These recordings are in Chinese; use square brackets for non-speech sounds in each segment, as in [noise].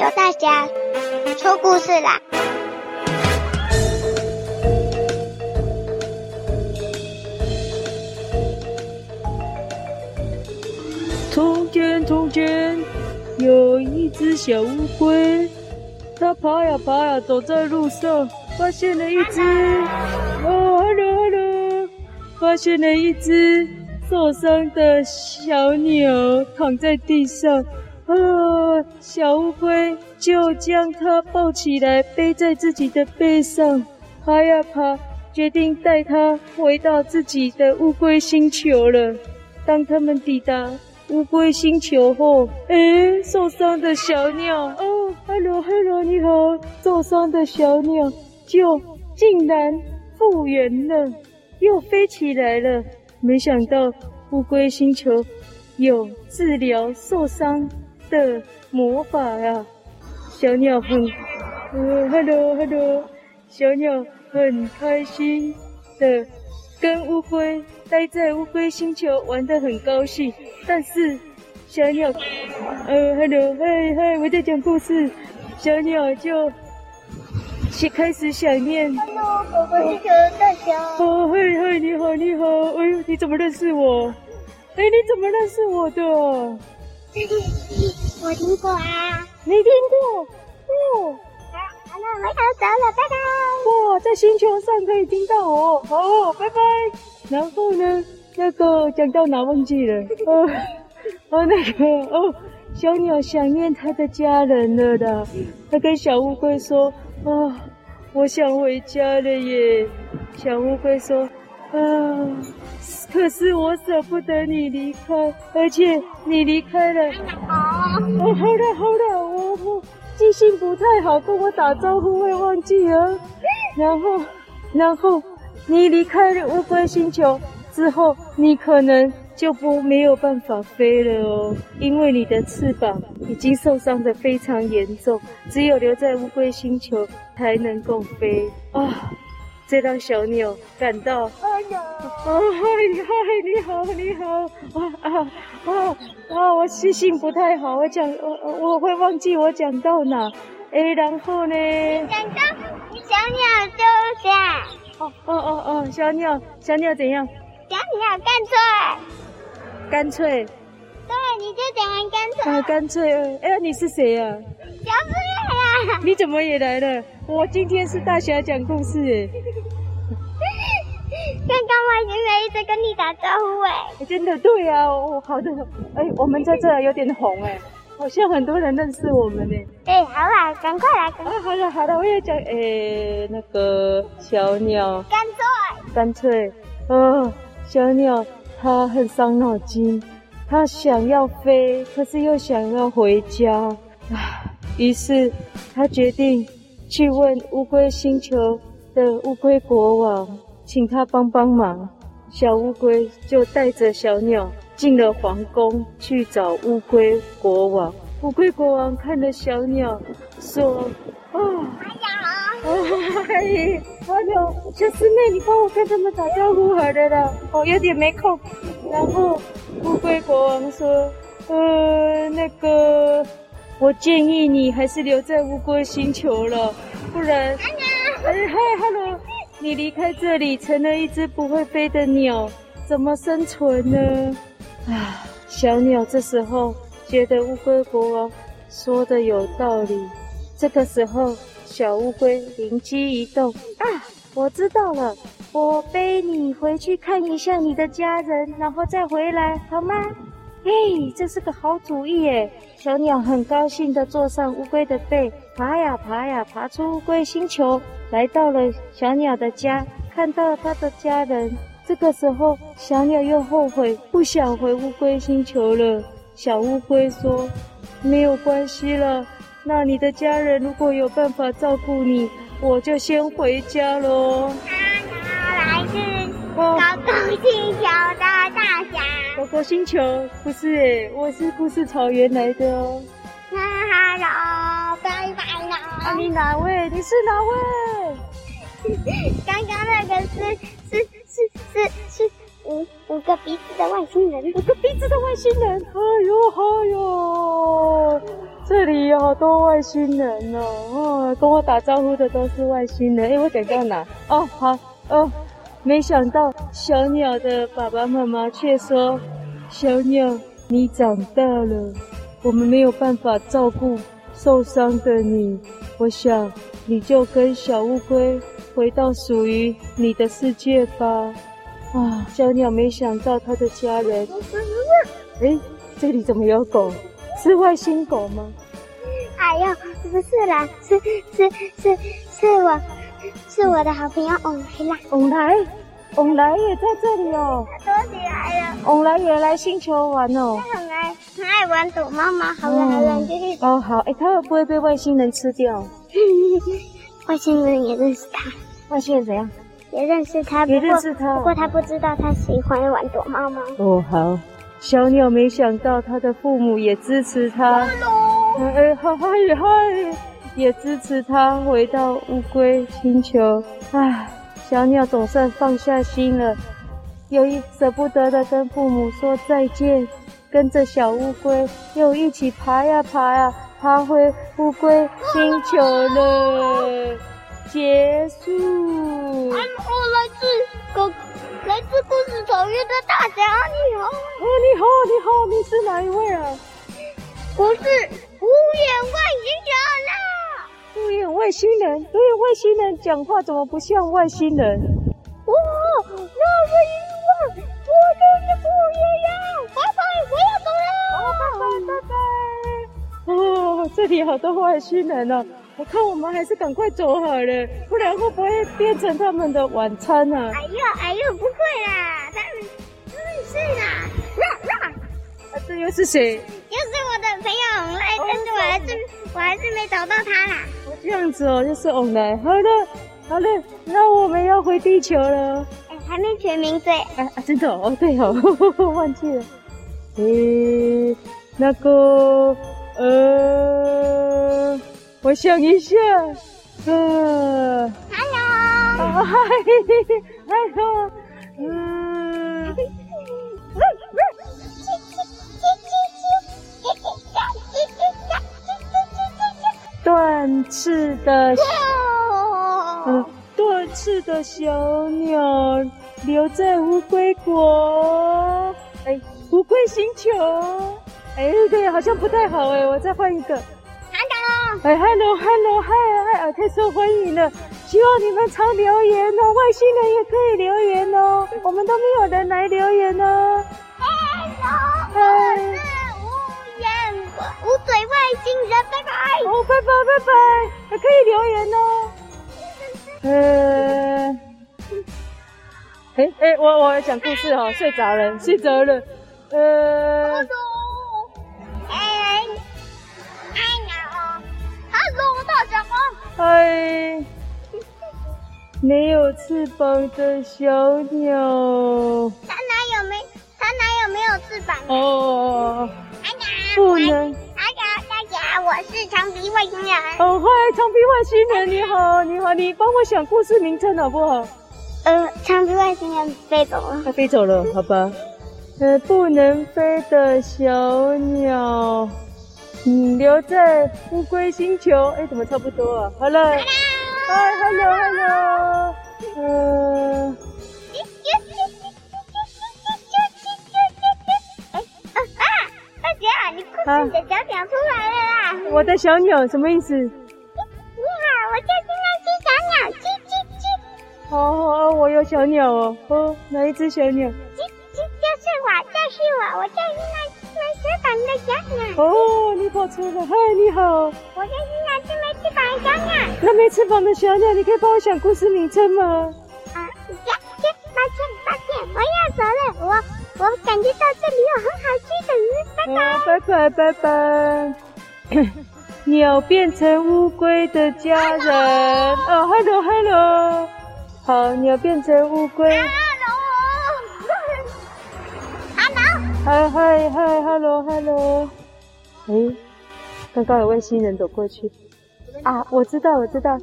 有大侠说故事啦！从前，从前有一只小乌龟，它爬呀爬呀，走在路上，发现了一只哦，hello hello，发现了一只受伤的小鸟躺在地上。啊！小乌龟就将它抱起来，背在自己的背上，爬呀爬，决定带它回到自己的乌龟星球了。当他们抵达乌龟星球后，哎，受伤的小鸟，哦，hello hello，你好，受伤的小鸟就竟然复原了，又飞起来了。没想到乌龟星球有治疗受伤的魔法呀，小鸟很，呃，hello hello，小鸟很开心的跟乌龟待在乌龟星球玩得很高兴，但是小鸟，呃，hello，嗨嗨，我在讲故事，小鸟就开开始想念，hello，狗狗星球大侠，哦，嗨嗨，你好你好，哎呦，你怎么认识我？哎，你怎么认识我的？我听过啊，没听过哦。好，好了，我要走了，拜拜。哇，在星球上可以听到哦，好哦，拜拜。然后呢，那个讲到哪忘记了？哦，[laughs] 哦，那个哦，小鸟想念它的家人了的。它跟小乌龟说：“啊、哦，我想回家了耶。”小乌龟说：“啊。”可是我舍不得你离开，而且你离开了。哦，好了好了，我我记性不太好，跟我打招呼会忘记啊。然后，然后你离开了乌龟星球之后，你可能就不没有办法飞了哦，因为你的翅膀已经受伤的非常严重，只有留在乌龟星球才能够飞啊。这让小鸟感到，哎呀，哦，嗨嗨，你好，你好，啊啊啊啊！我记性不太好，我讲我我会忘记我讲到哪，哎，然后呢？讲到小鸟就是，哦哦哦哦，小鸟小鸟怎样？小鸟干脆，干脆，对，你就讲完干脆，啊，干脆，哎呀，你是谁呀？小四月呀，你怎么也来了？我今天是大侠讲故事。哎。刚刚外星人一直跟你打招呼哎、欸，真的对啊，哦，好的，哎、欸，我们在这有点红哎、欸，好像很多人认识我们呢、欸。哎，好啦，赶快来，啊，好了好了，我也讲，哎、欸，那个小鸟，干脆，干脆，哦，小鸟它很伤脑筋，他想要飞，可是又想要回家，啊，于是他决定去问乌龟星球的乌龟国王。请他帮帮忙，小乌龟就带着小鸟进了皇宫去找乌龟国王。乌龟国王看了小鸟，说：“哦，哎呀，嗨，[laughs] 小鸟，小师妹，你帮我跟他们打招呼好了啦。我，有点没空。然后乌龟国王说：“呃，那个，我建议你还是留在乌龟星球了，不然，哎，嗨，hello。”你离开这里，成了一只不会飞的鸟，怎么生存呢？啊，小鸟这时候觉得乌龟国王说的有道理。这个时候，小乌龟灵机一动，啊，我知道了，我背你回去看一下你的家人，然后再回来，好吗？嘿，这是个好主意耶！小鸟很高兴地坐上乌龟的背，爬呀爬呀，爬出乌龟星球。来到了小鸟的家，看到了他的家人。这个时候，小鸟又后悔，不想回乌龟星球了。小乌龟说：“没有关系了，那你的家人如果有办法照顾你，我就先回家喽。”他来自高高星球的大侠。狗狗星球不是诶，我是故事草原来的哦。哈喽，拜拜喽。啊，你哪位？你是哪位？[laughs] 刚刚那个是是是是是五五个鼻子的外星人，五个鼻子的外星人。哎呦。好多外星人哦！哦，跟我打招呼的都是外星人。哎，我讲到哪？哦，好哦，没想到小鸟的爸爸妈妈却说：“小鸟，你长大了，我们没有办法照顾受伤的你。我想你就跟小乌龟回到属于你的世界吧。”啊，小鸟没想到它的家人，哎，这里怎么有狗？是外星狗吗？哎呦，不是啦，是是是是我，是我的好朋友翁来啦。翁来，翁来也在这里哦。多起来了。翁来也来星球玩哦。他很爱很爱玩躲猫猫，好了好了，继续。哦好，哎，他会不会被外星人吃掉？[laughs] 外星人也认识他。外星人怎样？也认识他，也认识他，不过他不知道他喜欢玩躲猫猫。哦，好，小鸟没想到他的父母也支持他，哎，嗨嗨嗨，也支持他回到乌龟星球。唉，小鸟总算放下心了，又一舍不得的跟父母说再见，跟着小乌龟又一起爬呀爬呀，爬回乌龟星球了。结束。我来自个来自故事草原的大侠，你好。哦，你好，你好，你是哪一位啊？我是无眼外星人啦。无眼外星人，对，外星人讲话怎么不像外星人？哇，那是因为我就是不一样。拜拜，我要走了。拜拜拜拜。哦，这里好多外星人哦。我看我们还是赶快走好了，不然会不会变成他们的晚餐呢？啊？哎呦哎呦，不会啦，他们他们是啦，那那，啊，这又是谁？又是我的朋友翁来，但是我还是我还是没找到他啦。这样子哦，就是翁来。好的好的，那我们要回地球了。哎，还没全名对。哎啊，真的哦，对哦，呵 [laughs] 呵忘记了。诶，那个呃。我想一下，呃，Hello，嗨，Hello，嗯，断翅的，嗯，断翅的小鸟留在乌龟国，哎，乌龟星球，哎，对，好像不太好哎，我再换一个。哎，Hello，Hello，嗨嗨啊，太受欢迎了！希望你们常留言哦，外星人也可以留言哦，我们都没有人来留言哦。Hello，我拜。哦，拜拜拜可以留言哦。呃，哎哎，我我讲故事哦，睡着了，睡着了。呃。嗨，没有翅膀的小鸟。它哪有没？它哪有没有翅膀？哦，大家不能。长鼻外星人。哦，嗨，长鼻外星人，你好，你好，你帮我想故事名称好不好？呃，长鼻外星人飞走了。它飞走了，好吧。呃，不能飞的小鸟。你留在乌龟星球，哎，怎么差不多啊？好了，嗨，hello，hello，嗯，姐，你故事的小鸟出来了啦！我的小鸟什么意思？你好，我就是那只小鸟，叽叽叽。好好，我有小鸟哦，哦，哪一只小鸟？叽叽，就是我，就是我，我就是那没。翅膀的小鸟哦，你跑出来，嗨，你好，我就是那只没翅膀的小鸟。那没翅膀的小鸟，你可以帮我想故事名称吗？啊，呀，抱歉，抱歉，我要走了。我我感觉到这里有很好吃的鱼，拜拜，拜拜，拜拜。[coughs] 鸟变成乌龟的家人，哦，hello，hello，好，鸟变成乌龟。嗨嗨嗨，hello hello，哎，刚刚有外星人走过去。啊！我知道我知道，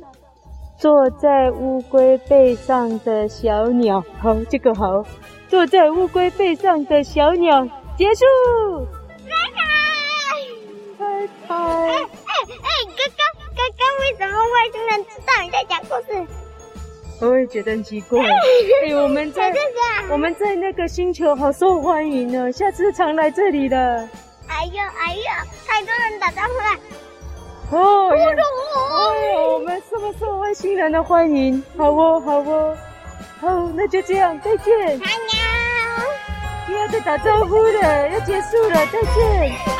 坐在乌龟背上的小鸟，好，这个好，坐在乌龟背上的小鸟，结束，拜拜，拜拜。外星人知道你在讲故事。我也觉得很奇怪。哎，我们在 [laughs] 我们在那个星球好受欢迎呢，下次常来这里的。哎呦哎呦，太多人打招呼了。哦，哎呦，我们这么受外星人的欢迎，好哦好哦，好，那就这样，再见。不要再打招呼了，要结束了，再见。